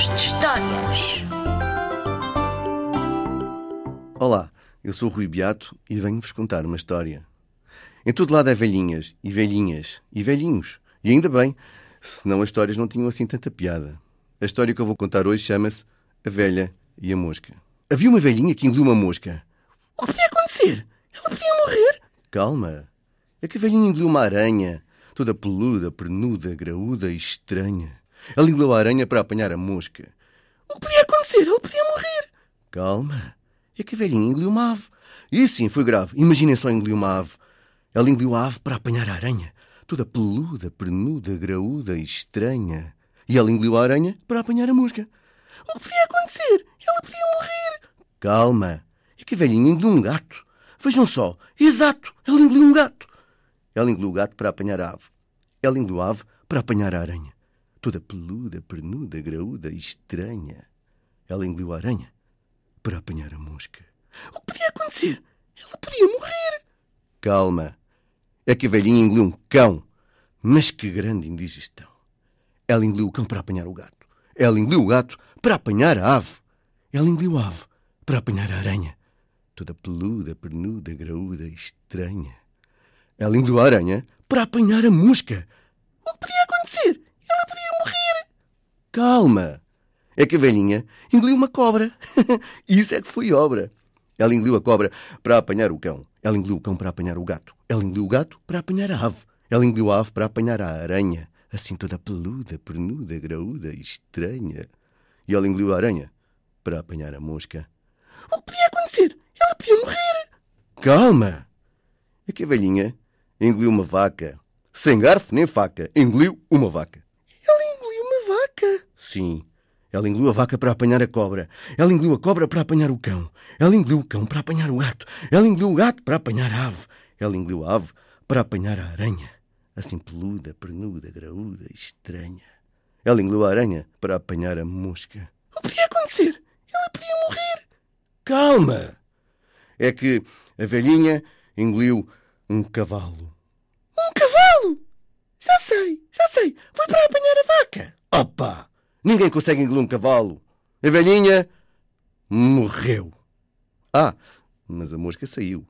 Contos de Histórias. Olá, eu sou o Rui Beato e venho-vos contar uma história. Em todo lado há velhinhas, e velhinhas, e velhinhos. E ainda bem, senão as histórias não tinham assim tanta piada. A história que eu vou contar hoje chama-se A Velha e a Mosca. Havia uma velhinha que engoliu uma mosca. O que podia acontecer? Ela podia morrer? Calma. É que a velhinha engoliu uma aranha, toda peluda, pernuda, graúda e estranha. Engoliu a aranha para apanhar a mosca. O que podia acontecer? Ela podia morrer. Calma. É que a velhinha engoliu uma ave. E sim, foi grave. Imaginem só engolir uma ave. Ela engoliu a ave para apanhar a aranha, toda peluda, pernuda, graúda e estranha. E ela engoliu a aranha para apanhar a mosca. O que podia acontecer? Ela podia morrer. Calma. É que a velhinha engoliu um gato. Vejam só. Exato. Ela engoliu um gato. Ela engoliu o gato para apanhar a ave. Ela engoliu a ave para apanhar a aranha, toda peluda, pernuda, graúda e estranha. Ela engoliu a aranha para apanhar a mosca. O que podia acontecer? Ela podia morrer. Calma. É que a velhinha engoliu um cão. Mas que grande indigestão. Ela engoliu o cão para apanhar o gato. Ela engoliu o gato para apanhar a ave. Ela engoliu a ave para apanhar a aranha. Toda peluda, pernuda, graúda e estranha. Ela engoliu a aranha para apanhar a mosca. Calma. É que a velhinha engoliu uma cobra. Isso é que foi obra. Ela engoliu a cobra para apanhar o cão. Ela engoliu o cão para apanhar o gato. Ela engoliu o gato para apanhar a ave. Ela engoliu a ave para apanhar a aranha, assim toda peluda, pernuda, graúda e estranha. E ela engoliu a aranha para apanhar a mosca. O que podia acontecer? Ela podia morrer. Calma! É que a velhinha engoliu uma vaca. Sem garfo nem faca. Engoliu uma vaca. Ela engoliu uma vaca? Sim. Ela engoliu a vaca para apanhar a cobra. Ela engoliu a cobra para apanhar o cão. Ela engoliu o cão para apanhar o gato. Ela engoliu o gato para apanhar a ave. Ela engoliu a ave para apanhar a aranha. Assim peluda, pernuda, graúda estranha. Ela engoliu a aranha para apanhar a mosca. O que podia acontecer? Ela podia morrer. Calma! É que a velhinha engoliu um cavalo. Um cavalo? Já sei, já sei. Foi para apanhar a vaca. Opa! Ninguém consegue engolir um cavalo. A velhinha morreu. Ah, mas a mosca saiu.